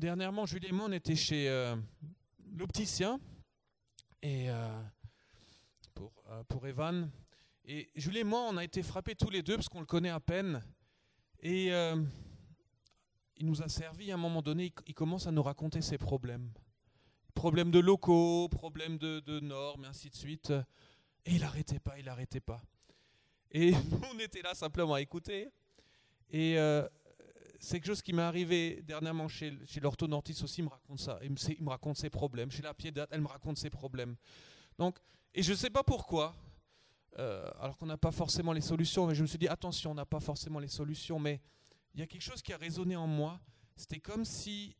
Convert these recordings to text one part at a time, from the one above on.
dernièrement, Julie et moi, on était chez euh, l'opticien et euh, pour, euh, pour Evan. Et Julie et moi, on a été frappés tous les deux parce qu'on le connaît à peine. Et il nous a servi à un moment donné, il, commence à nous raconter ses problèmes. Problèmes de locaux, problèmes de, normes, et ainsi de suite. Et il n'arrêtait pas, il n'arrêtait pas. Et on était là simplement à écouter. Et c'est quelque chose qui m'est arrivé dernièrement chez, chez l'orthodontiste aussi, il me raconte ça. Il me, raconte ses problèmes. Chez la piédate, elle me raconte ses problèmes. Donc, et je ne sais pas pourquoi, euh, alors qu'on n'a pas forcément les solutions, mais je me suis dit, attention, on n'a pas forcément les solutions, mais il y a quelque chose qui a résonné en moi. C'était comme si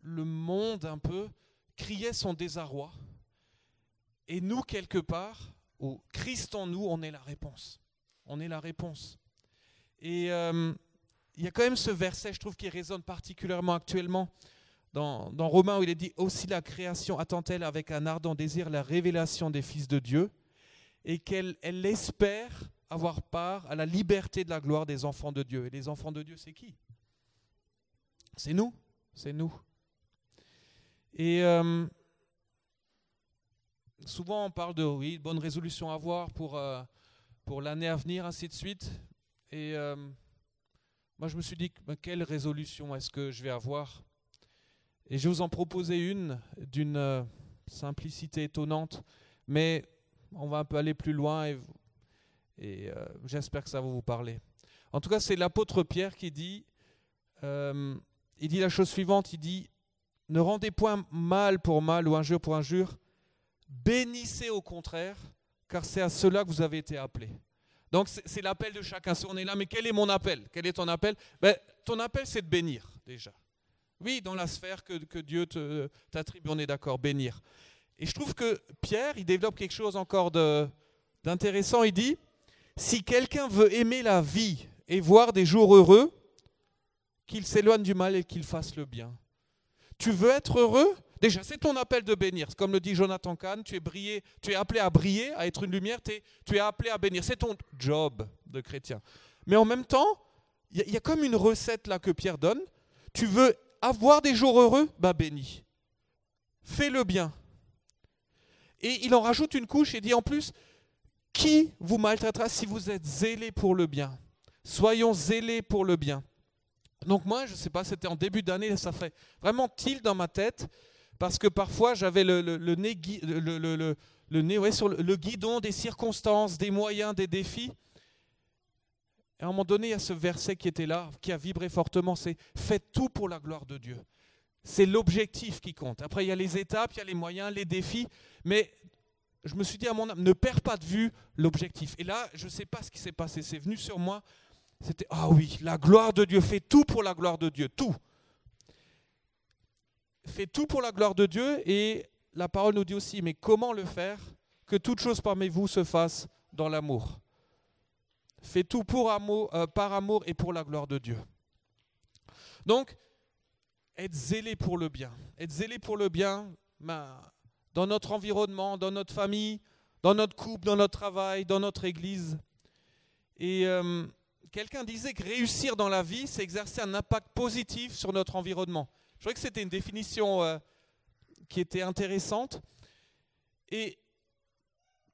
le monde, un peu, criait son désarroi. Et nous, quelque part, ou Christ en nous, on est la réponse. On est la réponse. Et euh, il y a quand même ce verset, je trouve, qui résonne particulièrement actuellement dans, dans Romains où il est dit Aussi la création attend-elle avec un ardent désir la révélation des fils de Dieu et qu'elle elle espère avoir part à la liberté de la gloire des enfants de Dieu. Et les enfants de Dieu, c'est qui? C'est nous. C'est nous. Et euh, souvent, on parle de oui, bonne résolution à avoir pour, euh, pour l'année à venir, ainsi de suite. Et euh, moi, je me suis dit, ben, quelle résolution est-ce que je vais avoir? Et je vous en proposer une d'une euh, simplicité étonnante, mais on va un peu aller plus loin et, et euh, j'espère que ça va vous parler. En tout cas, c'est l'apôtre Pierre qui dit, euh, il dit la chose suivante, il dit, ne rendez point mal pour mal ou injure pour injure, bénissez au contraire, car c'est à cela que vous avez été appelés. Donc c'est l'appel de chacun. Si on est là, mais quel est mon appel? Quel est ton appel? Ben, Ton appel, c'est de bénir déjà. Oui, dans la sphère que, que Dieu t'attribue, on est d'accord, bénir. Et je trouve que Pierre, il développe quelque chose encore d'intéressant. Il dit, si quelqu'un veut aimer la vie et voir des jours heureux, qu'il s'éloigne du mal et qu'il fasse le bien. Tu veux être heureux? Déjà, c'est ton appel de bénir. Comme le dit Jonathan Kahn, tu es, appelé à briller, à être une lumière, tu es appelé à bénir. C'est ton job de chrétien. Mais en même temps, il y, a- comme une recette là que Pierre donne. Tu veux avoir des jours heureux? Bah bénis. Fais le bien. Et il en rajoute une couche et dit en plus, qui vous maltraitera si vous êtes zélés pour le bien? Soyons zélés pour le bien. Donc moi, je ne sais pas, c'était en début d'année, ça fait vraiment tilt dans ma tête, parce que parfois j'avais le, nez, sur le, le guidon des circonstances, des moyens, des défis. Et à un moment donné, il y a ce verset qui était là, qui a vibré fortement, c'est « Faites tout pour la gloire de Dieu ». C'est l'objectif qui compte. Après, il y a les étapes, il y a les moyens, les défis, mais je me suis dit à mon âme, ne perds pas de vue l'objectif. Et là, je ne sais pas ce qui s'est passé, c'est venu sur moi, c'était, ah oui, la gloire de Dieu, fais tout pour la gloire de Dieu, tout. Fais tout pour la gloire de Dieu et la parole nous dit aussi, mais comment le faire Que toute chose parmi vous se fasse dans l'amour? Fais tout pour amour, euh, par amour et pour la gloire de Dieu. Donc, être zélé pour le bien. Être zélé pour le bien dans notre environnement, dans notre famille, dans notre couple, dans notre travail, dans notre église. Et euh, quelqu'un disait que réussir dans la vie, c'est exercer un impact positif sur notre environnement. Je trouvais que c'était une définition euh, qui était intéressante. Et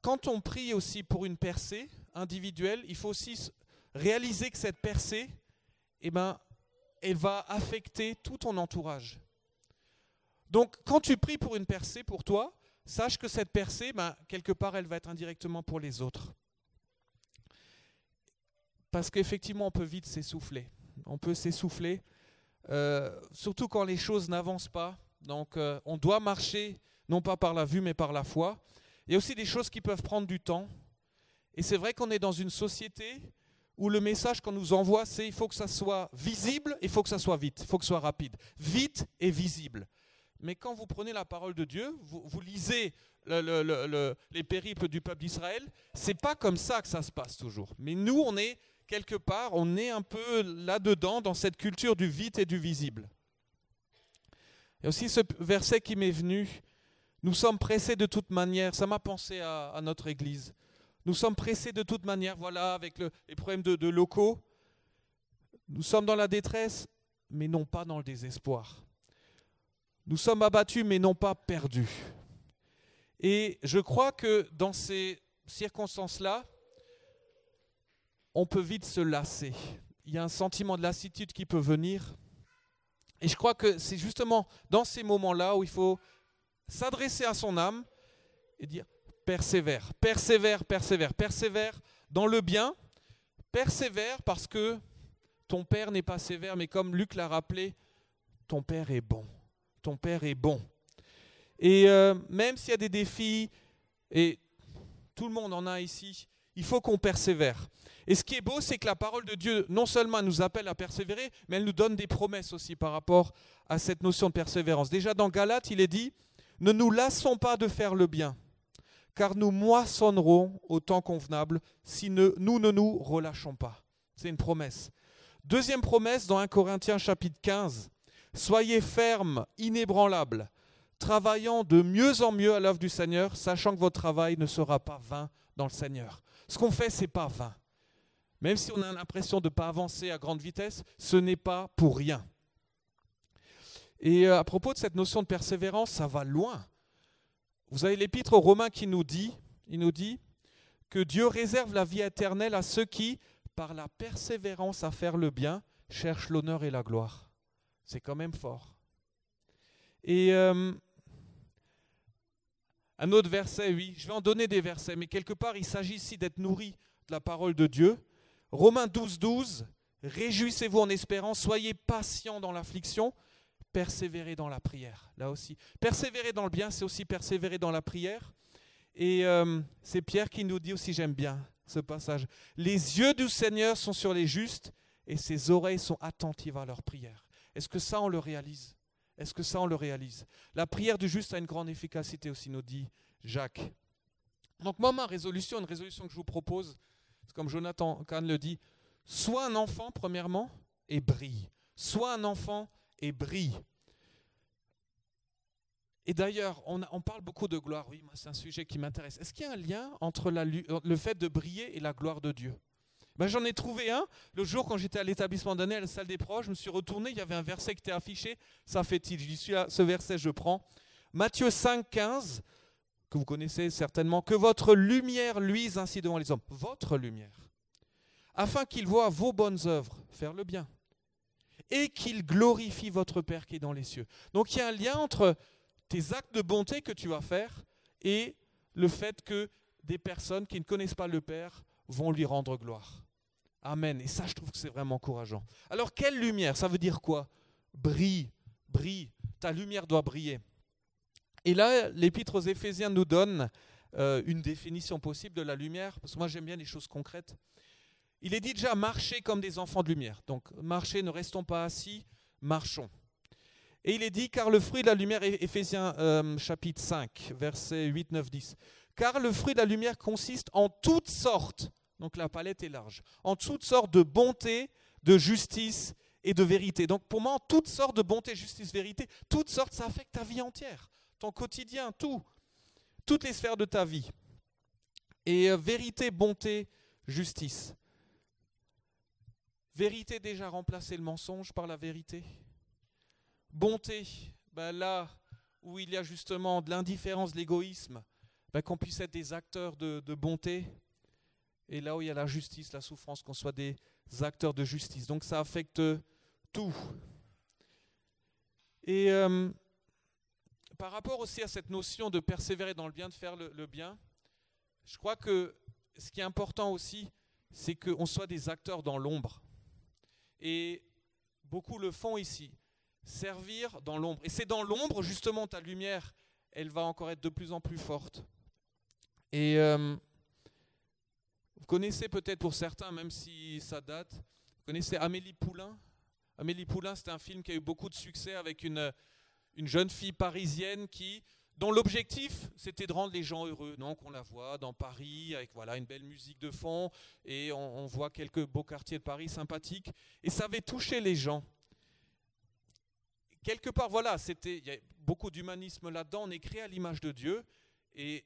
quand on prie aussi pour une percée individuelle, il faut aussi réaliser que cette percée, eh ben, elle va affecter tout ton entourage. Donc, quand tu pries pour une percée pour toi, sache que cette percée, ben, quelque part, elle va être indirectement pour les autres. Parce qu'effectivement, on peut vite s'essouffler. On peut s'essouffler, euh, surtout quand les choses n'avancent pas. Donc, euh, on doit marcher, non pas par la vue, mais par la foi. Il y a aussi des choses qui peuvent prendre du temps. Et c'est vrai qu'on est dans une société où le message qu'on nous envoie, c'est il faut que ça soit visible, il faut que ça soit vite, il faut que ça soit rapide. Vite et visible. Mais quand vous prenez la parole de Dieu, vous, lisez le- le- le- le- les périples du peuple d'Israël, c'est pas comme ça que ça se passe toujours. Mais nous, on est quelque part, on est un peu là-dedans, dans cette culture du vite et du visible. Et aussi ce verset qui m'est venu, nous sommes pressés de toute manière, ça m'a pensé à, notre Église. Nous sommes pressés de toute manière, voilà, avec le- les problèmes de locaux. Nous sommes dans la détresse, mais non pas dans le désespoir. Nous sommes abattus mais non pas perdus. Et je crois que dans ces circonstances-là, on peut vite se lasser. Il y a un sentiment de lassitude qui peut venir. Et je crois que c'est justement dans ces moments-là où il faut s'adresser à son âme et dire persévère, persévère, persévère, persévère dans le bien, persévère parce que ton Père n'est pas sévère, mais comme Luc l'a rappelé, ton Père est bon. Ton Père est bon. Et euh, même s'il y a des défis, et tout le monde en a ici, il faut qu'on persévère. Et ce qui est beau, c'est que la parole de Dieu, non seulement nous appelle à persévérer, mais elle nous donne des promesses aussi par rapport à cette notion de persévérance. Déjà dans Galates, il est dit, ne nous lassons pas de faire le bien, car nous moissonnerons au temps convenable si nous ne nous relâchons pas. C'est une promesse. Deuxième promesse dans 1 Corinthiens chapitre 15, soyez fermes, inébranlables, travaillant de mieux en mieux à l'œuvre du Seigneur, sachant que votre travail ne sera pas vain dans le Seigneur. Ce qu'on fait, c'est pas vain. Même si on a l'impression de ne pas avancer à grande vitesse, ce n'est pas pour rien. Et euh, à propos de cette notion de persévérance, ça va loin. Vous avez l'épître aux Romains qui nous dit, il nous dit que Dieu réserve la vie éternelle à ceux qui, par la persévérance à faire le bien, cherchent l'honneur et la gloire. C'est quand même fort. Et euh, un autre verset, oui, je vais en donner des versets, mais quelque part, il s'agit ici d'être nourri de la parole de Dieu. Romains 12, 12, réjouissez-vous en espérant, soyez patients dans l'affliction, persévérer dans la prière. Là aussi, persévérer dans le bien, c'est aussi persévérer dans la prière. Et euh, c'est Pierre qui nous dit aussi, j'aime bien ce passage, les yeux du Seigneur sont sur les justes et ses oreilles sont attentives à leur prière. Est-ce que ça, on le réalise? Est-ce que ça, on le réalise? La prière du juste a une grande efficacité aussi, nous dit Jacques. Donc moi, ma résolution, une résolution que je vous propose, comme Jonathan Kahn le dit, sois un enfant, premièrement, et brille. Sois un enfant et brille. Et d'ailleurs, on, parle beaucoup de gloire. Oui, c'est un sujet qui m'intéresse. Est-ce qu'il y a un lien entre le fait de briller et la gloire de Dieu? Ben, J'en ai trouvé un. Le jour, quand j'étais à l'établissement d'année, à la salle des proches, je me suis retourné. Il y avait un verset qui était affiché. Ça fait-il J'y suis là, ce verset, je prends. Matthieu 5, 15, que vous connaissez certainement. Que votre lumière luise ainsi devant les hommes. Votre lumière. Afin qu'ils voient vos bonnes œuvres, faire le bien et qu'il glorifie votre Père qui est dans les cieux. Donc il y a un lien entre tes actes de bonté que tu vas faire et le fait que des personnes qui ne connaissent pas le Père vont lui rendre gloire. Amen. Et ça, je trouve que c'est vraiment encourageant. Alors, quelle lumière? Ça veut dire quoi? Brille, brille. Ta lumière doit briller. Et là, l'Épître aux Éphésiens nous donne euh, une définition possible de la lumière, parce que moi j'aime bien les choses concrètes. Il est dit déjà marcher comme des enfants de lumière. Donc marcher, ne restons pas assis, marchons. Et il est dit car le fruit de la lumière, Ephésiens euh, chapitre 5, versets 8, 9, 10. Car le fruit de la lumière consiste en toutes sortes, donc la palette est large, en toutes sortes de bonté, de justice et de vérité. Donc pour moi, en toutes sortes de bonté, justice, vérité, toutes sortes, ça affecte ta vie entière, ton quotidien, tout, toutes les sphères de ta vie. Et euh, vérité, bonté, justice. Vérité déjà remplacer le mensonge par la vérité. Bonté, ben là où il y a justement de l'indifférence, de l'égoïsme, ben qu'on puisse être des acteurs de, bonté. Et là où il y a la justice, la souffrance, qu'on soit des acteurs de justice. Donc ça affecte tout. Et euh, par rapport aussi à cette notion de persévérer dans le bien, de faire le bien, je crois que ce qui est important aussi, c'est qu'on soit des acteurs dans l'ombre. Et beaucoup le font ici. Servir dans l'ombre. Et c'est dans l'ombre, justement, ta lumière, elle va encore être de plus en plus forte. Et euh, vous connaissez peut-être pour certains, même si ça date, vous connaissez Amélie Poulain? Amélie Poulain, c'est un film qui a eu beaucoup de succès avec une, une jeune fille parisienne qui, dont l'objectif, c'était de rendre les gens heureux. Donc on la voit dans Paris avec voilà une belle musique de fond et on, voit quelques beaux quartiers de Paris sympathiques et ça avait touché les gens. Quelque part, voilà, c'était il y a beaucoup d'humanisme là-dedans. On est créé à l'image de Dieu et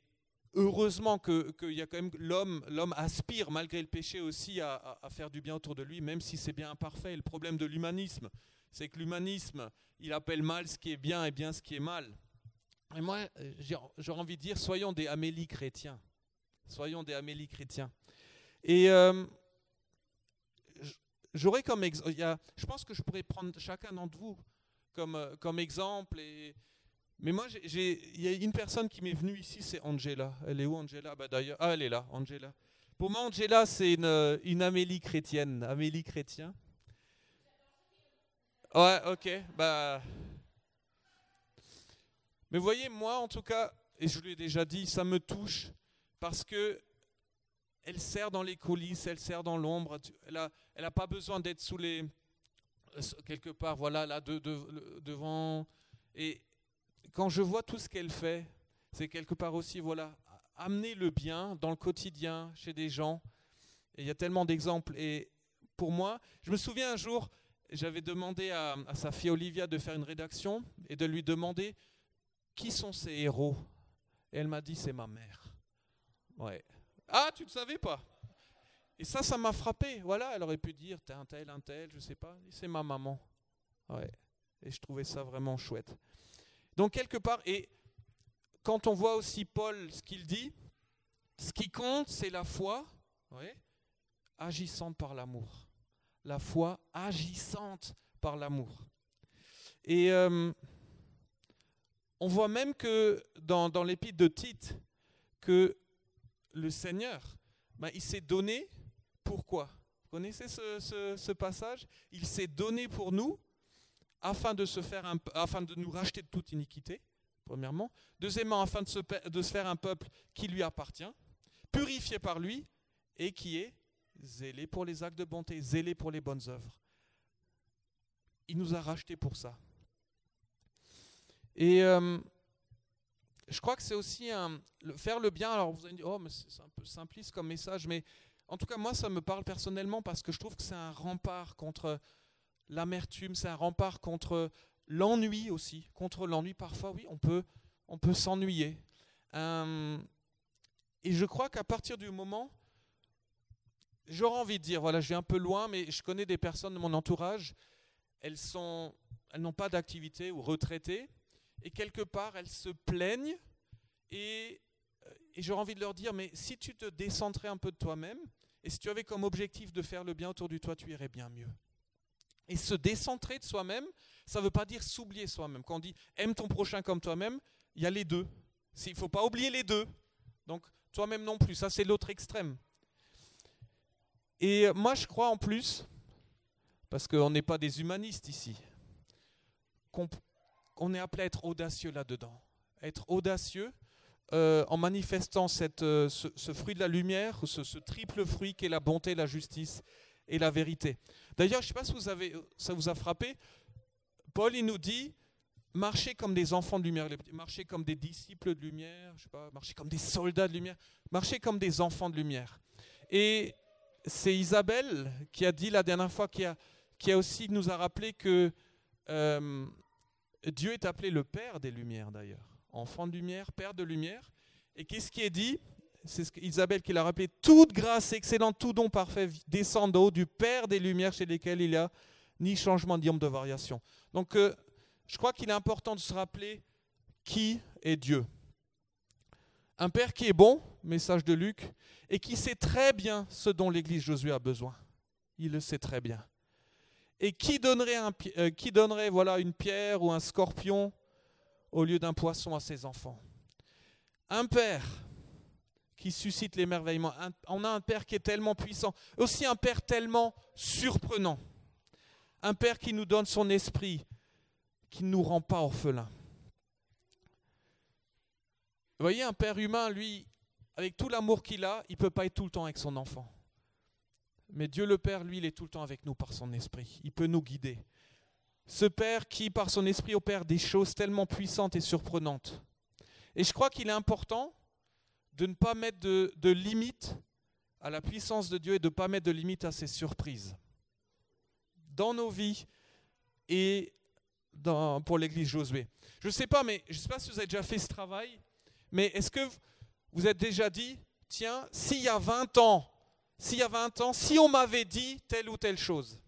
heureusement que, y a quand même l'homme, l'homme aspire malgré le péché aussi à, à, faire du bien autour de lui, même si c'est bien imparfait. Le problème de l'humanisme, c'est que l'humanisme, il appelle mal ce qui est bien et bien ce qui est mal. Et moi, j'aurais envie de dire, soyons des Amélie chrétiens. Soyons des Amélie chrétiens. Et euh, j'aurais comme exemple, je pense que je pourrais prendre chacun d'entre vous comme, euh, comme exemple. Mais moi, il y a une personne qui m'est venue ici, c'est Angela. Elle est où Angela? Bah, D'ailleurs, ah, elle est là, Angela. Pour moi, Angela, c'est une, une Amélie chrétienne. Amélie chrétien. Ouais, ok. Bah. Mais voyez, moi, en tout cas, et je lui ai déjà dit, ça me touche parce que elle sert dans les coulisses, elle sert dans l'ombre. Elle n'a elle a pas besoin d'être sous les quelque part, voilà, là de, devant. Et quand je vois tout ce qu'elle fait, c'est quelque part aussi, voilà, amener le bien dans le quotidien chez des gens. Il y a tellement d'exemples. Et pour moi, je me souviens un jour, j'avais demandé à, sa fille Olivia de faire une rédaction et de lui demander qui sont ses héros? Et elle m'a dit c'est ma mère. Ouais. Ah, tu ne savais pas? Et ça, ça m'a frappé. Voilà, elle aurait pu dire t'es un tel, un tel, je sais pas. C'est ma maman. Ouais. Et je trouvais ça vraiment chouette. Donc quelque part, et quand on voit aussi Paul ce qu'il dit, ce qui compte, c'est la foi, ouais, agissante par l'amour. La foi agissante par l'amour. Et euh, on voit même que dans, dans l'épître de Tite, que le Seigneur, ben, il s'est donné pourquoi Vous connaissez ce, passage? Il s'est donné pour nous afin de, nous racheter de toute iniquité, premièrement. Deuxièmement, afin de se faire un peuple qui lui appartient, purifié par lui et qui est zélé pour les actes de bonté, zélé pour les bonnes œuvres. Il nous a rachetés pour ça. Et euh, je crois que c'est aussi un, faire le bien. Alors vous allez dire, oh, mais c'est un peu simpliste comme message, mais en tout cas, moi, ça me parle personnellement parce que je trouve que c'est un rempart contre l'amertume, c'est un rempart contre l'ennui aussi. Contre l'ennui, parfois, oui, on peut, on peut s'ennuyer. Euh, et je crois qu'à partir du moment, j'aurais envie de dire, voilà, je vais un peu loin, mais je connais des personnes de mon entourage, elles sont, elles n'ont pas d'activité ou retraitées, et quelque part elles se plaignent et, et j'aurais envie de leur dire, mais si tu te décentrais un peu de toi-même, et si tu avais comme objectif de faire le bien autour de toi, tu irais bien mieux. Et se décentrer de soi-même, ça ne veut pas dire s'oublier soi-même. Quand on dit aime ton prochain comme toi-même, il y a les deux. Il ne faut pas oublier les deux. Donc toi-même non plus, ça c'est l'autre extrême. Et moi je crois en plus, parce qu'on n'est pas des humanistes ici, qu'on on est appelé à être audacieux là-dedans. Être audacieux euh, en manifestant cette, euh, ce, fruit de la lumière, ce, triple fruit qui est la bonté, la justice et la vérité. D'ailleurs, je ne sais pas si vous avez, ça vous a frappé, Paul il nous dit, marchez comme des enfants de lumière, marchez comme des disciples de lumière, je sais pas, marchez comme des soldats de lumière, marchez comme des enfants de lumière. Et c'est Isabelle qui a dit la dernière fois, qui a, qui a aussi nous a rappelé que euh, Dieu est appelé le Père des Lumières d'ailleurs. Enfant de lumière, Père de lumière. Et qu'est-ce qui est dit? C'est ce Isabelle qui l'a rappelé. Toute grâce excellente, tout don parfait descend d'en haut du Père des Lumières chez lesquels il n'y a ni changement ni de variation. Donc euh, je crois qu'il est important de se rappeler qui est Dieu. Un Père qui est bon, message de Luc, et qui sait très bien ce dont l'Église Josué a besoin. Il le sait très bien. Et qui donnerait, euh, une pierre ou un scorpion au lieu d'un poisson à ses enfants? Un père qui suscite l'émerveillement. On a un père qui est tellement puissant. Aussi un père tellement surprenant. Un père qui nous donne son esprit, qui ne nous rend pas orphelins. Vous voyez, un père humain, lui, avec tout l'amour qu'il a, il ne peut pas être tout le temps avec son enfant. Mais Dieu le Père, lui, il est tout le temps avec nous par son esprit. Il peut nous guider. Ce Père qui, par son esprit, opère des choses tellement puissantes et surprenantes. Et je crois qu'il est important de ne pas mettre de, de limites à la puissance de Dieu et de ne pas mettre de limites à ses surprises. Dans nos vies et dans, pour l'église Josué. Je ne sais pas, mais je ne sais pas si vous avez déjà fait ce travail, mais est-ce que vous êtes déjà dit, tiens, s'il y a 20 ans, s'il y a 20 ans, si on m'avait dit telle ou telle chose.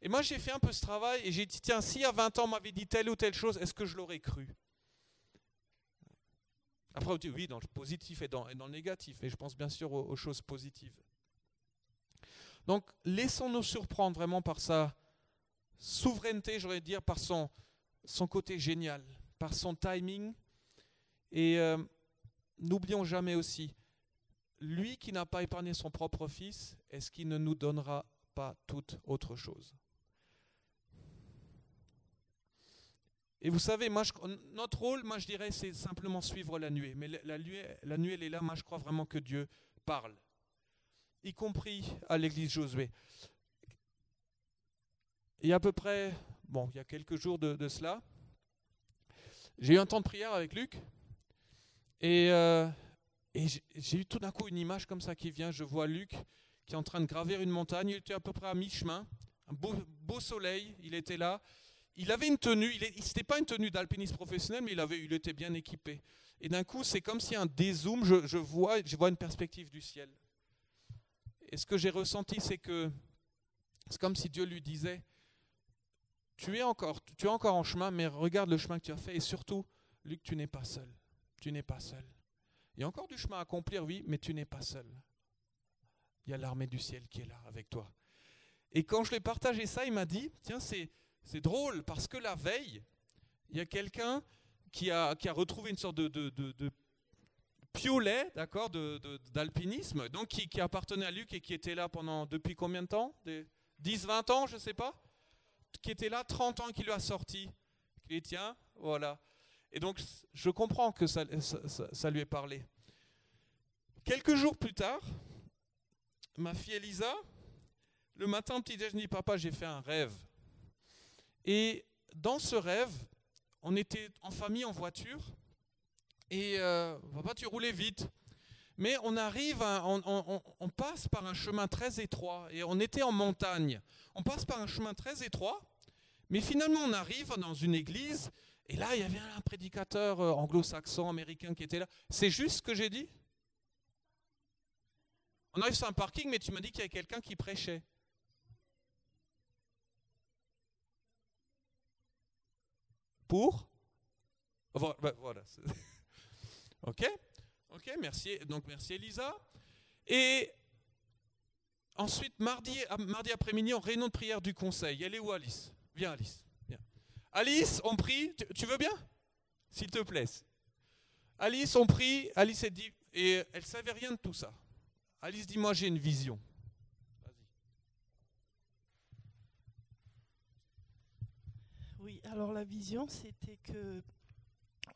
Et moi, j'ai fait un peu ce travail et j'ai dit, tiens, si à 20 ans on m'avait dit telle ou telle chose, est-ce que je l'aurais cru? Après, on dit oui, dans le positif et dans, le négatif, et je pense bien sûr aux, choses positives. Donc, laissons-nous surprendre vraiment par sa souveraineté, j'aurais dire, par son, son côté génial, par son timing. Et euh, n'oublions jamais aussi, lui qui n'a pas épargné son propre fils, est-ce qu'il ne nous donnera pas toute autre chose? Et vous savez, notre rôle, moi je dirais, c'est simplement suivre la nuée. Mais la nuée, elle est là, moi je crois vraiment que Dieu parle, y compris à l'église Josué. Il y a à peu près, bon, il y a quelques jours de, cela, j'ai eu un temps de prière avec Luc, et, euh, j'ai eu tout d'un coup une image comme ça qui vient, je vois Luc qui est en train de gravir une montagne, il était à peu près à mi-chemin, un beau, soleil, il était là, il avait une tenue, il n'était pas une tenue d'alpiniste professionnel, mais il, avait, il était bien équipé. Et d'un coup, c'est comme si un dézoom, je, je, vois, je vois une perspective du ciel. Et ce que j'ai ressenti, c'est que c'est comme si Dieu lui disait, tu es, encore, tu es encore en chemin, mais regarde le chemin que tu as fait. Et surtout, Luc, tu n'es pas seul. Tu n'es pas seul. Il y a encore du chemin à accomplir, oui, mais tu n'es pas seul. Il y a l'armée du ciel qui est là avec toi. Et quand je lui ai partagé ça, il m'a dit, tiens, c'est c'est drôle parce que la veille, il y a quelqu'un qui a, qui a retrouvé une sorte de, de, de, piolet, d'accord, d'alpinisme, donc qui, qui, appartenait à Luc et qui était là pendant depuis combien de temps? 10, 20 ans, je ne sais pas, qui était là 30 ans qui lui a sorti. Et tiens, voilà. Et donc, je comprends que ça, lui ait parlé. Quelques jours plus tard, ma fille Elisa, le matin petit déjeuner, papa, j'ai fait un rêve. Et dans ce rêve, on était en famille en voiture et euh, papa, tu roulais vite. Mais on arrive, on, passe par un chemin très étroit et on était en montagne. On passe par un chemin très étroit, mais finalement on arrive dans une église et là il y avait un prédicateur euh, anglo-saxon, américain qui était là. C'est juste ce que j'ai dit? On arrive sur un parking, mais tu m'as dit qu'il y avait quelqu'un qui prêchait. pour? Voilà. ok Ok, merci. Donc merci Elisa. Et ensuite, mardi, mardi après-midi, en réunion de prière du conseil. Elle est où Alice? Viens Alice. Alice, on prie. Tu, veux bien? S'il te plaît. Alice, on prie. Alice, elle dit. Et elle savait rien de tout ça. Alice dit, moi j'ai une vision. Oui, alors la vision, c'était que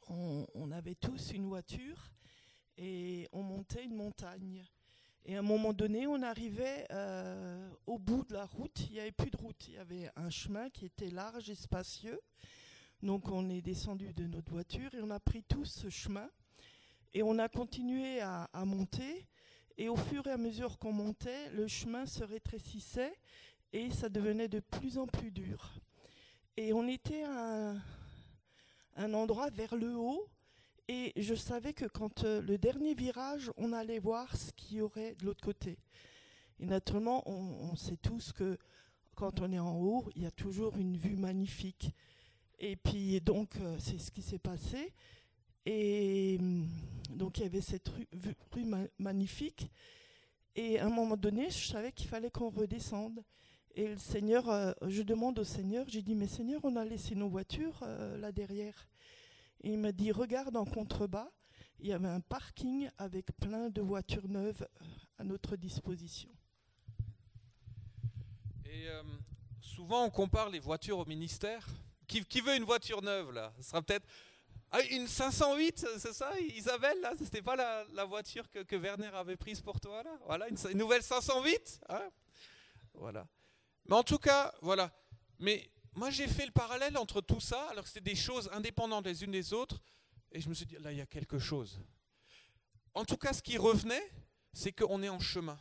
on, avait tous une voiture et on montait une montagne. Et à un moment donné, on arrivait euh, au bout de la route. Il n'y avait plus de route. Il y avait un chemin qui était large et spacieux. Donc on est descendu de notre voiture et on a pris tout ce chemin. Et on a continué à, à monter. Et au fur et à mesure qu'on montait, le chemin se rétrécissait et ça devenait de plus en plus dur. Et on était à un, endroit vers le haut. Et je savais que quand euh, le dernier virage, on allait voir ce qu'il y aurait de l'autre côté. Et naturellement, on, sait tous que quand on est en haut, il y a toujours une vue magnifique. Et puis, donc, euh, c'est ce qui s'est passé. Et hum, donc, il y avait cette rue, magnifique. Et à un moment donné, je savais qu'il fallait qu'on redescende. Et le Seigneur, euh, je demande au Seigneur, j'ai dit, mais Seigneur, on a laissé nos voitures là derrière. Et il m'a dit, regarde en contrebas, il y avait un parking avec plein de voitures neuves euh, à notre disposition. Et souvent, on compare les voitures au ministère. Qui, veut une voiture neuve, là? Ce sera peut-être... Ah, une 508, c'est ça, Isabelle Là, c'était pas la, voiture que, Werner avait prise pour toi là? Voilà, une, nouvelle 508 hein? Voilà. Mais en tout cas, voilà. Mais moi, j'ai fait le parallèle entre tout ça, alors que c'était des choses indépendantes les unes des autres, et je me suis dit, là, il y a quelque chose. En tout cas, ce qui revenait, c'est qu'on est en chemin.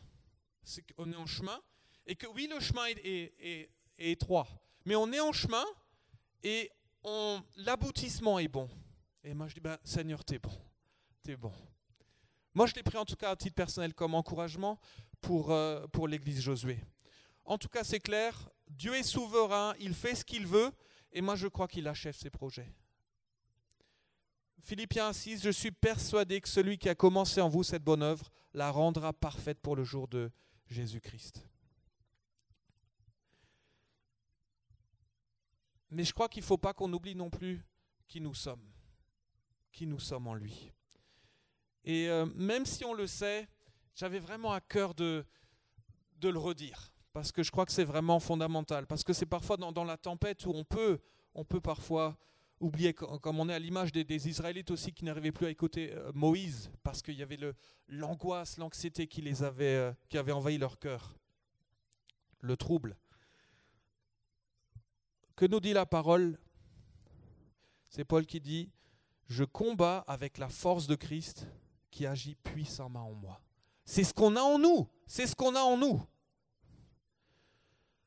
C'est qu'on est en chemin, et que oui, le chemin est, étroit, mais on est en chemin, et l'aboutissement est bon. Et moi, je dis, ben, Seigneur, t'es bon. T'es bon. Moi, je l'ai pris en tout cas à titre personnel comme encouragement pour, euh, pour l'Église Josué. En tout cas, c'est clair, Dieu est souverain, il fait ce qu'il veut, et moi je crois qu'il achève ses projets. Philippiens 6, je suis persuadé que celui qui a commencé en vous cette bonne œuvre la rendra parfaite pour le jour de Jésus-Christ. Mais je crois qu'il ne faut pas qu'on oublie non plus qui nous sommes, qui nous sommes en lui. Et euh, même si on le sait, j'avais vraiment à cœur de, de le redire, parce que je crois que c'est vraiment fondamental, parce que c'est parfois dans, la tempête où on peut, on peut parfois oublier, comme on est à l'image des, Israélites aussi qui n'arrivaient plus à écouter euh, Moïse, parce qu'il y avait l'angoisse, l'anxiété qui, avait, euh, qui avait envahi leur cœur, le trouble. Que nous dit la parole? C'est Paul qui dit, je combats avec la force de Christ qui agit puissamment en moi. C'est ce qu'on a en nous, c'est ce qu'on a en nous.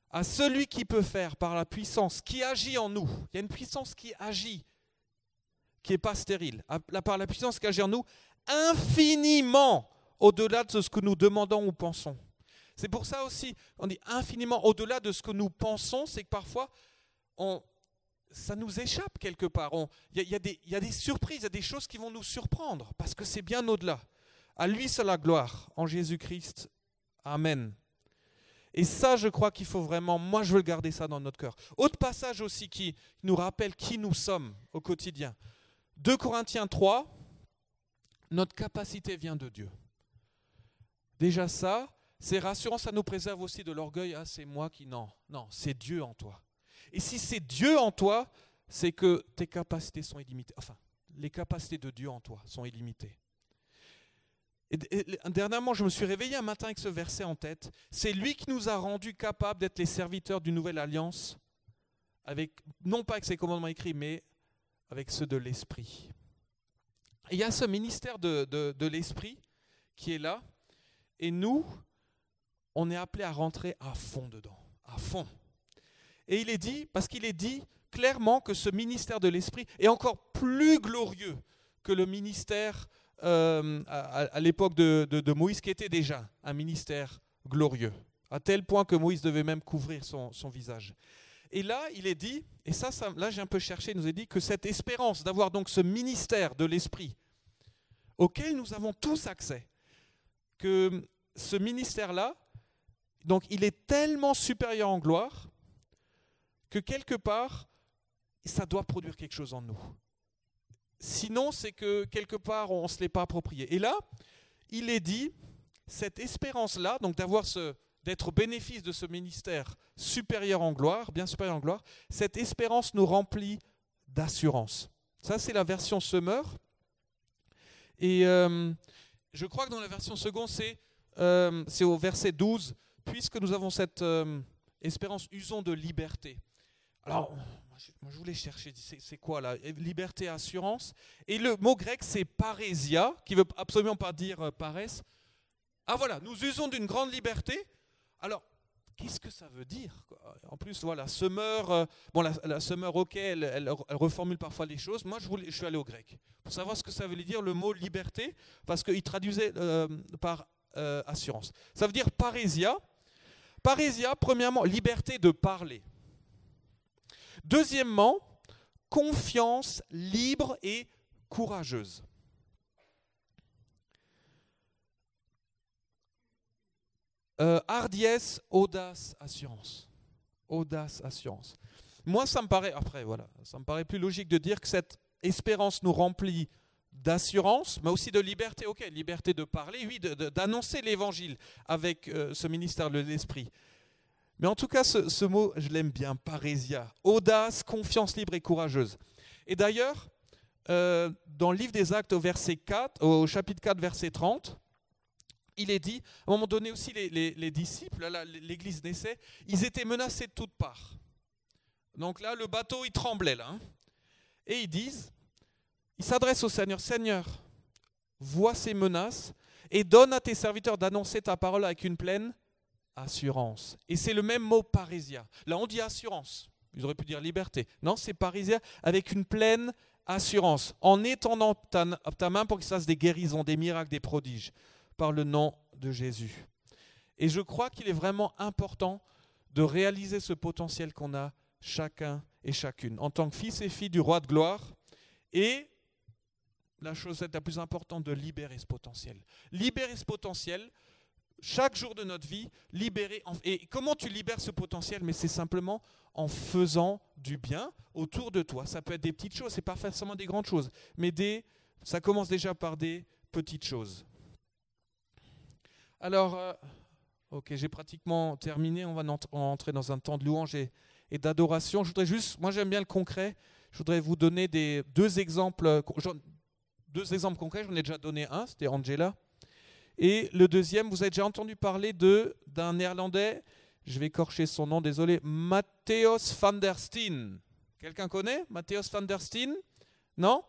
À celui qui peut faire par la puissance qui agit en nous, il y a une puissance qui agit, qui n'est pas stérile, par la puissance qui agit en nous, infiniment au-delà de ce que nous demandons ou pensons. C'est pour ça aussi, on dit infiniment au-delà de ce que nous pensons, c'est que parfois ça nous échappe quelque part. Il y, y, a des surprises, il y a des choses qui vont nous surprendre, parce que c'est bien au-delà. À lui seul la gloire, en Jésus-Christ. Amen. Et ça, je crois qu'il faut vraiment, moi je veux garder ça dans notre cœur. Autre passage aussi qui nous rappelle qui nous sommes au quotidien. 2 Corinthiens 3, notre capacité vient de Dieu. Déjà ça, c'est rassurant, ça nous préserve aussi de l'orgueil. Ah, c'est moi qui... Non, non, c'est Dieu en toi. Et si c'est Dieu en toi, c'est que tes capacités sont illimitées. Enfin, les capacités de Dieu en toi sont illimitées. Et, dernièrement, je me suis réveillé un matin avec ce verset en tête. C'est lui qui nous a rendus capables d'être les serviteurs d'une nouvelle alliance, avec, non pas avec ses commandements écrits, mais avec ceux de l'Esprit. il y a ce ministère de, de l'Esprit qui est là, et nous, on est appelés à rentrer à fond dedans, à fond. Et il est dit, parce qu'il est dit clairement que ce ministère de l'Esprit est encore plus glorieux que le ministère euh, à, l'époque de, Moïse, qui était déjà un ministère glorieux, à tel point que Moïse devait même couvrir son, visage. Et là, il est dit, et ça, là j'ai un peu cherché, il nous est dit que cette espérance d'avoir donc ce ministère de l'Esprit, auquel nous avons tous accès, que ce ministère-là, donc il est tellement supérieur en gloire que quelque part, ça doit produire quelque chose en nous. Sinon, c'est que quelque part, on ne se l'est pas approprié. Et là, il est dit, cette espérance-là, donc d'avoir ce, d'être au bénéfice de ce ministère supérieur en gloire, bien supérieur en gloire, cette espérance nous remplit d'assurance. Ça, c'est la version Summer. Et euh, je crois que dans la version seconde, c'est, euh, c'est au verset 12, puisque nous avons cette euh, espérance, usons de liberté. Alors, je voulais chercher, c'est quoi là? Liberté, assurance. Et le mot grec, c'est parésia, qui veut absolument pas dire euh, paresse. Ah voilà, nous usons d'une grande liberté. Alors, qu'est-ce que ça veut dire En plus, voilà, semeur, euh, bon, la, semeur, ok, elle, reformule parfois les choses. Moi, je, voulais, je suis allé au grec pour savoir ce que ça veut dire le mot liberté, parce qu'il traduisait euh, par assurance. Ça veut dire parésia. Parésia, premièrement, liberté de parler. Deuxièmement, confiance libre et courageuse. Euh, hardiesse, audace, assurance. Audace, assurance. Moi, ça me paraît, après, voilà, ça me paraît plus logique de dire que cette espérance nous remplit d'assurance, mais aussi de liberté. Ok, liberté de parler, oui, d'annoncer l'évangile avec euh, ce ministère de l'Esprit. Mais en tout cas, ce, mot, je l'aime bien, parésia. Audace, confiance libre et courageuse. Et d'ailleurs, euh, dans le livre des Actes au, verset 4, au chapitre 4, verset 30, il est dit, à un moment donné aussi, les, disciples, l'église d'essai, ils étaient menacés de toutes parts. Donc là, le bateau, il tremblait là. Hein. Et ils disent, ils s'adressent au Seigneur, Seigneur, vois ces menaces et donne à tes serviteurs d'annoncer ta parole avec une pleine assurance. Et c'est le même mot parésia. Là, on dit assurance. Ils auraient pu dire liberté. Non, c'est parésia avec une pleine assurance, en étendant ta, ta main pour qu'il se fasse des guérisons, des miracles, des prodiges, par le nom de Jésus. Et je crois qu'il est vraiment important de réaliser ce potentiel qu'on a chacun et chacune en tant que fils et filles du roi de gloire et la chose la plus importante de libérer ce potentiel. Libérer ce potentiel, chaque jour de notre vie, libérer. Et comment tu libères ce potentiel? Mais c'est simplement en faisant du bien autour de toi. Ça peut être des petites choses, c'est pas forcément des grandes choses, mais des, ça commence déjà par des petites choses. Alors, euh, ok, j'ai pratiquement terminé. On va entrer dans un temps de louange et, d'adoration. Je voudrais juste, moi j'aime bien le concret. Je voudrais vous donner des, deux exemples, deux exemples concrets. J'en ai déjà donné un, c'était Angela. Et le deuxième, vous avez déjà entendu parler de d'un néerlandais, je vais écorcher son nom, désolé, Matthäus van der Steen. Quelqu'un connaît Matthäus van der Steen? Non?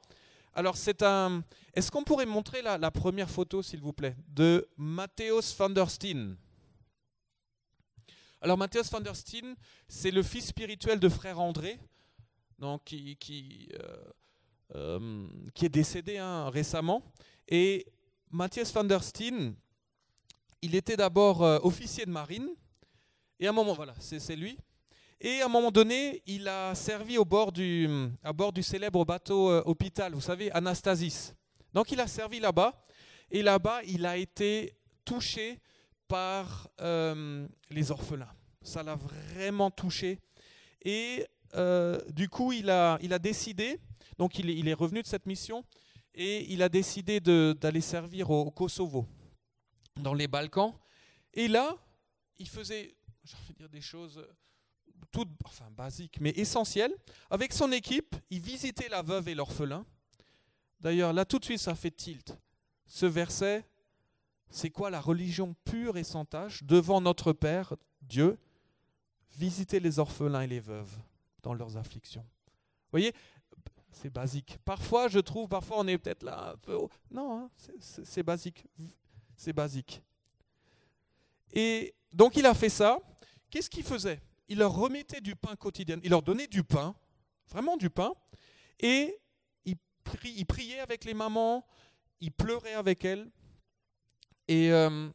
Alors c'est un. Est-ce qu'on pourrait montrer la, la première photo, s'il vous plaît, de Matthäus van der Steen? Alors Matthäus van der Steen, c'est le fils spirituel de frère André, donc, qui, qui, euh, euh, qui est décédé hein, récemment. Et Matthias van der Steen, il était d'abord euh, officier de marine, et à un moment, voilà, c'est lui. Et à un moment donné, il a servi au bord du, à bord du célèbre bateau euh, hôpital, vous savez, Anastasis. Donc il a servi là-bas, et là-bas, il a été touché par euh, les orphelins. Ça l'a vraiment touché. Et du coup, il a, décidé, donc il est revenu de cette mission, et il a décidé d'aller servir au, Kosovo, dans les Balkans. Et là, il faisait, dire des choses toutes, enfin basiques, mais essentielles. Avec son équipe, il visitait la veuve et l'orphelin. D'ailleurs, là tout de suite, ça fait tilt. Ce verset, c'est quoi la religion pure et sans tache devant notre Père, Dieu? Visiter les orphelins et les veuves dans leurs afflictions. Vous voyez, c'est basique. Parfois, je trouve, parfois on est peut-être là un peu. Non, hein, c'est basique. C'est basique. Et donc il a fait ça. Qu'est-ce qu'il faisait? Il leur remettait du pain quotidien. Il leur donnait du pain, vraiment du pain. Et il, il priait avec les mamans, il pleurait avec elles. Et, euh,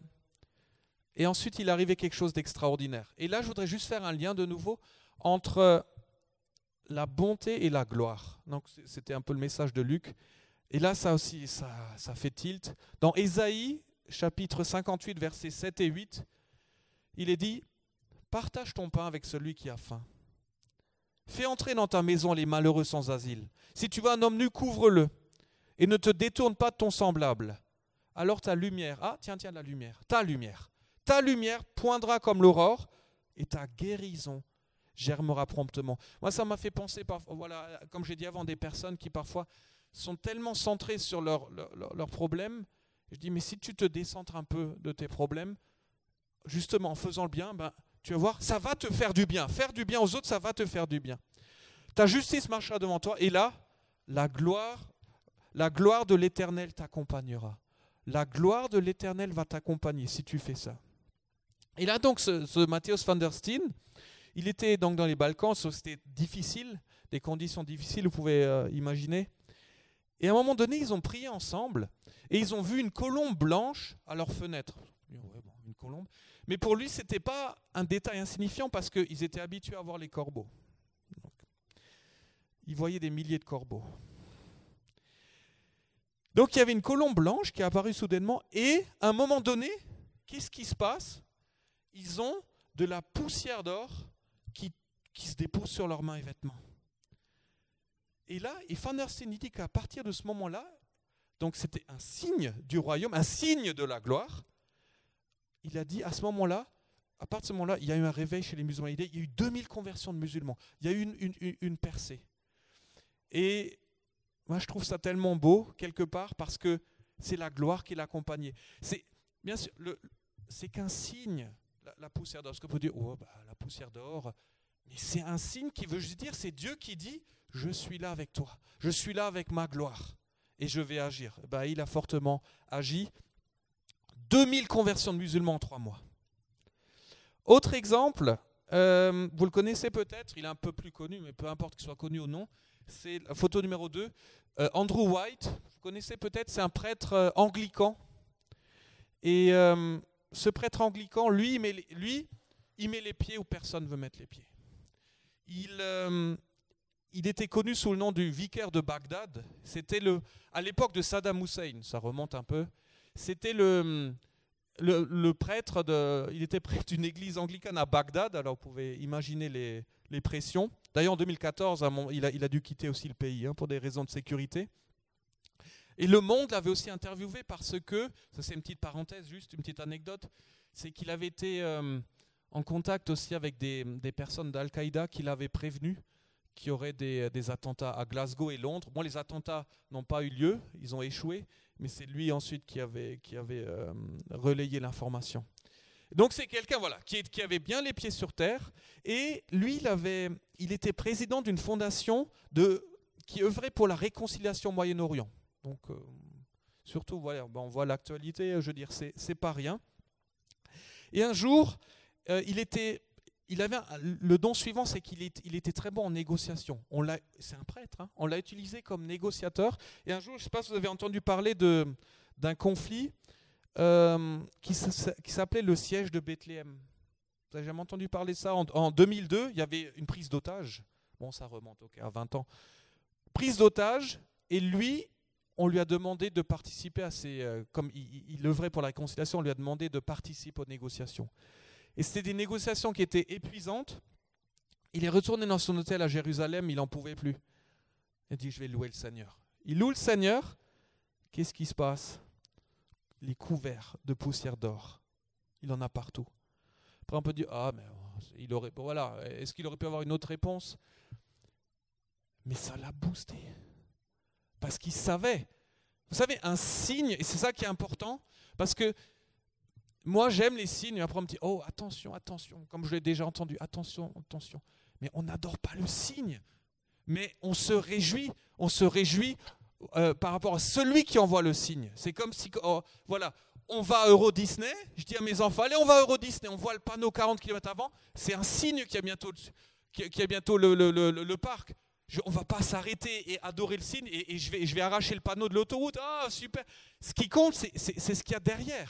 et ensuite, il arrivait quelque chose d'extraordinaire. Et là, je voudrais juste faire un lien de nouveau entre la bonté et la gloire. Donc c'était un peu le message de Luc. Et là, ça aussi, ça, fait tilt. Dans Ésaïe, chapitre 58, versets 7 et 8, il est dit, partage ton pain avec celui qui a faim. Fais entrer dans ta maison les malheureux sans asile. Si tu vois un homme nu, couvre-le. Et ne te détourne pas de ton semblable. Alors ta lumière, ah tiens, tiens, la lumière, ta lumière, ta lumière poindra comme l'aurore et ta guérison germera promptement. Moi, ça m'a fait penser, voilà, comme j'ai dit avant, des personnes qui parfois sont tellement centrées sur leurs leur, problèmes. Je dis, mais si tu te décentres un peu de tes problèmes, justement en faisant le bien, ben, tu vas voir, ça va te faire du bien. Faire du bien aux autres, ça va te faire du bien. Ta justice marchera devant toi, et là, la gloire, la gloire de l'Éternel t'accompagnera. La gloire de l'Éternel va t'accompagner si tu fais ça. Et là donc, ce, ce Matthias van der Steen, il était donc dans les Balkans, c'était difficile, des conditions difficiles, vous pouvez euh, imaginer. Et à un moment donné, ils ont prié ensemble et ils ont vu une colombe blanche à leur fenêtre. Mais pour lui, ce n'était pas un détail insignifiant parce qu'ils étaient habitués à voir les corbeaux. ils voyaient des milliers de corbeaux. Donc il y avait une colombe blanche qui est apparue soudainement et à un moment donné, qu'est-ce qui se passe? Ils ont de la poussière d'or qui se déposent sur leurs mains et vêtements. Et là, et Van der dit qu'à partir de ce moment-là, donc c'était un signe du royaume, un signe de la gloire, il a dit à ce moment-là, à partir de ce moment-là, il y a eu un réveil chez les musulmans. Il y a eu 2000 conversions de musulmans. Il y a eu une, une, percée. Et moi, je trouve ça tellement beau, quelque part, parce que c'est la gloire qui l'accompagnait. C'est, bien sûr, c'est qu'un signe, la, poussière d'or. Parce qu'on peut dire, oh, bah, la poussière d'or, mais c'est un signe qui veut juste dire, c'est Dieu qui dit, je suis là avec toi, je suis là avec ma gloire, et je vais agir. Bah, il a fortement agi. 2000 conversions de musulmans en trois mois. Autre exemple, euh, vous le connaissez peut-être, il est un peu plus connu, mais peu importe qu'il soit connu ou non, c'est la photo numéro 2. Euh, Andrew White, vous connaissez peut-être, c'est un prêtre euh, anglican. Et ce prêtre anglican, lui, mais lui, il met les pieds où personne ne veut mettre les pieds. Il, euh, il était connu sous le nom du vicaire de Bagdad. C'était le, à l'époque de Saddam Hussein, ça remonte un peu. C'était le, prêtre, de, il était prêtre d'une église anglicane à Bagdad, alors vous pouvez imaginer les, pressions. D'ailleurs, en 2014, il a, il a, dû quitter aussi le pays hein, pour des raisons de sécurité. Et Le Monde l'avait aussi interviewé parce que, ça c'est une petite parenthèse, juste une petite anecdote, c'est qu'il avait été euh, en contact aussi avec des, personnes d'Al-Qaïda qui l'avaient prévenu qu'il y aurait des, attentats à Glasgow et Londres. Bon, les attentats n'ont pas eu lieu, ils ont échoué, mais c'est lui ensuite qui avait, euh, relayé l'information. Donc c'est quelqu'un voilà, qui, qui, avait bien les pieds sur terre, et lui, il, avait, il était président d'une fondation de, qui œuvrait pour la réconciliation au Moyen-Orient. Donc euh, surtout, voilà, ben, on voit l'actualité, je veux dire, c'est pas rien. Et un jour, euh, il avait le don suivant, c'est qu'il il était très bon en négociation. On c'est un prêtre, hein. on l'a utilisé comme négociateur. Et un jour, je ne sais pas si vous avez entendu parler de, d'un conflit euh, qui, s'appelait le siège de Bethléem. Vous avez jamais entendu parler de ça? En, 2002, il y avait une prise d'otage. Bon, ça remonte à 20 ans. Prise d'otage, et lui, on lui a demandé de participer à ces. Euh, comme il, il œuvrait pour la réconciliation, on lui a demandé de participer aux négociations. Et c'était des négociations qui étaient épuisantes. Il est retourné dans son hôtel à Jérusalem, il n'en pouvait plus. Il a dit, je vais louer le Seigneur. Il loue le Seigneur. Qu'est-ce qui se passe? Les couverts de poussière d'or. Il en a partout. Après, on peut dire, ah, mais il aurait, voilà, est-ce qu'il aurait pu avoir une autre réponse? Mais ça l'a boosté. Parce qu'il savait. Vous savez, un signe, et c'est ça qui est important, parce que moi, j'aime les signes. Après, on me dit Oh, attention, attention. Comme je l'ai déjà entendu, attention, attention. Mais on n'adore pas le signe. Mais on se réjouit. On se réjouit euh, par rapport à celui qui envoie le signe. C'est comme si, oh, voilà, on va à Euro Disney. Je dis à mes enfants Allez, on va à Euro Disney. On voit le panneau 40 km avant. C'est un signe qu'il y a bientôt, qui a bientôt le, le, le, parc. on ne va pas s'arrêter et adorer le signe et, je, vais, je vais arracher le panneau de l'autoroute. Ah, super. Ce qui compte, c'est ce qu'il y a derrière.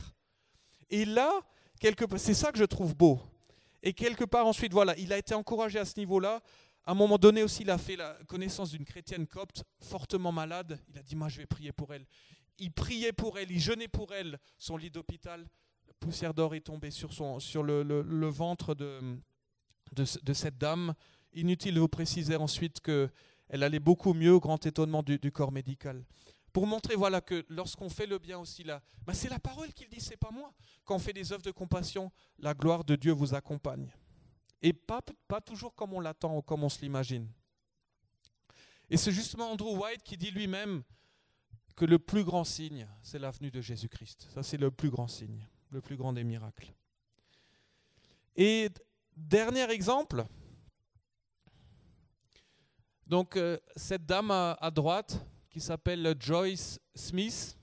Et là, c'est ça que je trouve beau. Et quelque part ensuite, voilà, il a été encouragé à ce niveau-là. À un moment donné aussi, il a fait la connaissance d'une chrétienne copte fortement malade. Il a dit, moi je vais prier pour elle. Il priait pour elle, il jeûnait pour elle. Son lit d'hôpital, la poussière d'or est tombée sur, son, sur le, ventre de, de, cette dame. Inutile de vous préciser ensuite qu'elle allait beaucoup mieux au grand étonnement du corps médical pour montrer voilà que lorsqu'on fait le bien aussi là, ben c'est la parole qui le dit, c'est pas moi. Quand on fait des œuvres de compassion, la gloire de Dieu vous accompagne. Et pas, pas toujours comme on l'attend ou comme on se l'imagine. Et c'est justement Andrew White qui dit lui-même que le plus grand signe, c'est l'avenue de Jésus-Christ. Ça, c'est le plus grand signe, le plus grand des miracles. Et dernier exemple, donc euh, cette dame à droite, qui s'appelle Joyce Smith.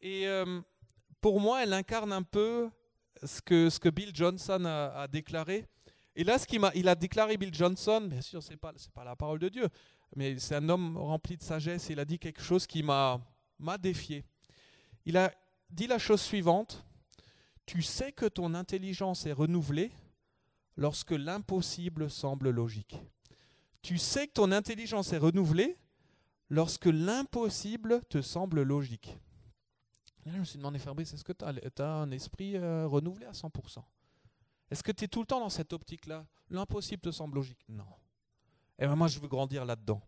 Et euh, pour moi, elle incarne un peu ce que, ce que Bill Johnson a, déclaré. Et là, ce qu'il il a déclaré Bill Johnson, bien sûr, ce n'est pas, pas la parole de Dieu, mais c'est un homme rempli de sagesse. Il a dit quelque chose qui m'a défié. Il a dit la chose suivante. Tu sais que ton intelligence est renouvelée lorsque l'impossible semble logique. Tu sais que ton intelligence est renouvelée lorsque l'impossible te semble logique. je me suis demandé, Fabrice, est-ce que tu as, un esprit euh, renouvelé à 100% Est-ce que tu es tout le temps dans cette optique-là? L'impossible te semble logique? Non. Et eh ben moi, je veux grandir là-dedans.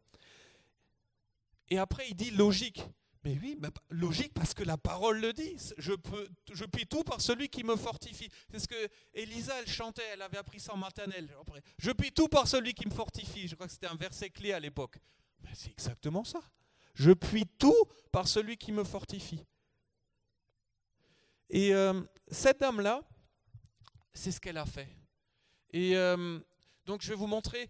Et après, il dit logique. Mais oui, logique parce que la parole le dit. Je puis tout par celui qui me fortifie. C'est ce que Elisa, elle chantait, elle avait appris ça en maternelle. Je puis tout par celui qui me fortifie. Je crois que c'était un verset clé à l'époque. Ben, c'est exactement ça. Je puis tout par celui qui me fortifie. Et euh, cette dame-là, c'est ce qu'elle a fait. Et euh, donc je vais vous montrer,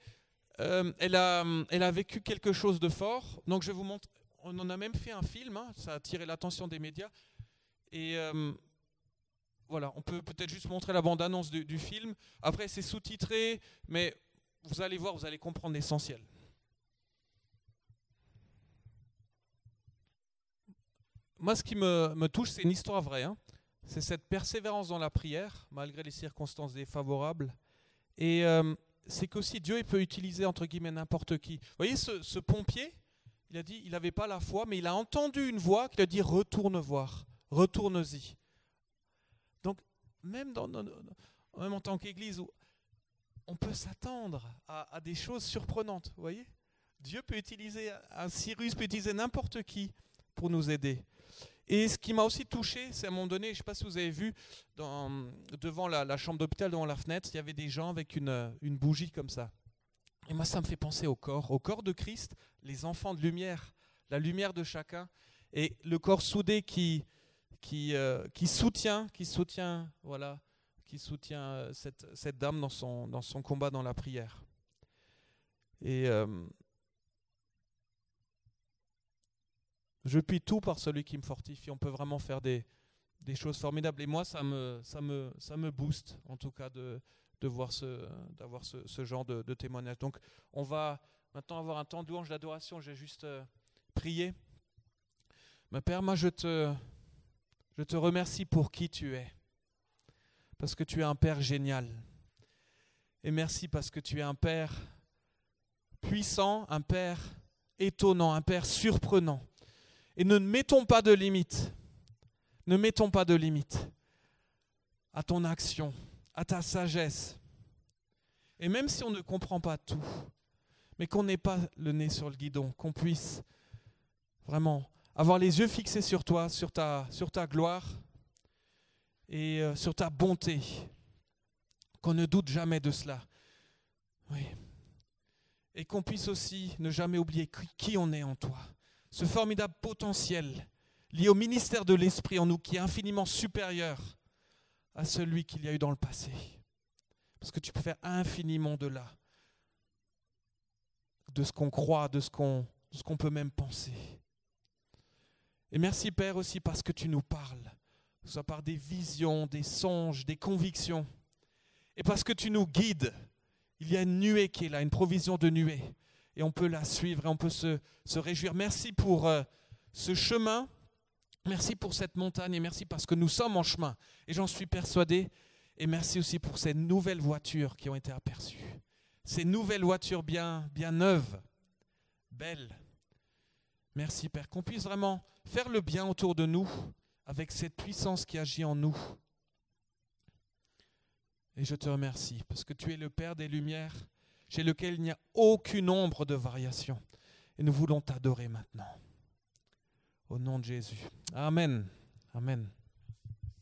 euh, elle, a, vécu quelque chose de fort. Donc je vais vous montrer, on en a même fait un film, hein, ça a attiré l'attention des médias. Et voilà, on peut peut-être juste montrer la bande-annonce du film. Après c'est sous-titré, mais vous allez voir, vous allez comprendre l'essentiel. Moi, ce qui me, touche, c'est une histoire vraie. Hein. c'est cette persévérance dans la prière, malgré les circonstances défavorables. Et euh, c'est qu'aussi Dieu il peut utiliser, entre guillemets, n'importe qui. Vous voyez, ce, pompier, il a dit, il n'avait pas la foi, mais il a entendu une voix qui lui a dit, retourne voir, retourne-y. Donc, même, dans, en tant qu'Église, on peut s'attendre à, à, des choses surprenantes, vous voyez Dieu peut utiliser, un Cyrus peut utiliser n'importe qui pour nous aider. Et ce qui m'a aussi touché, c'est à un moment donné, je ne sais pas si vous avez vu, devant la, chambre d'hôpital, devant la fenêtre, il y avait des gens avec une, une, bougie comme ça. Et moi, ça me fait penser au corps, au corps de Christ, les enfants de lumière, la lumière de chacun, et le corps soudé qui, euh, soutient, qui soutient, voilà, qui soutient euh, cette, dame dans son, combat dans la prière. Et euh, Je puis tout par celui qui me fortifie. On peut vraiment faire des, choses formidables. Et moi, ça me, booste, en tout cas, de, ce, d'avoir ce, genre de, témoignage. Donc, on va maintenant avoir un temps de louange, d'adoration. J'ai juste euh, prié. Ma Père, moi, je te remercie pour qui tu es. Parce que tu es un Père génial. Et merci parce que tu es un Père puissant, un Père étonnant, un Père surprenant. Et ne mettons pas de limites. Ne mettons pas de limites à ton action, à ta sagesse. Et même si on ne comprend pas tout, mais qu'on n'ait pas le nez sur le guidon, qu'on puisse vraiment avoir les yeux fixés sur toi, sur ta, sur ta gloire et euh, sur ta bonté, qu'on ne doute jamais de cela. Oui. Et qu'on puisse aussi ne jamais oublier qui on est en toi ce formidable potentiel lié au ministère de l'Esprit en nous qui est infiniment supérieur à celui qu'il y a eu dans le passé. Parce que tu peux faire infiniment de là, de ce qu'on croit, de ce qu'on peut même penser. Et merci Père aussi parce que tu nous parles, soit par des visions, des songes, des convictions, et parce que tu nous guides. Il y a une nuée qui est là, une provision de nuée et on peut la suivre et on peut se, réjouir. Merci pour euh, ce chemin, merci pour cette montagne et merci parce que nous sommes en chemin et j'en suis persuadé. Et merci aussi pour ces nouvelles voitures qui ont été aperçues. Ces nouvelles voitures bien, bien neuves, belles. Merci Père, qu'on puisse vraiment faire le bien autour de nous avec cette puissance qui agit en nous. Et je te remercie parce que tu es le Père des Lumières chez lequel il n'y a aucune ombre de variation. Et nous voulons t'adorer maintenant. Au nom de Jésus. Amen. Amen.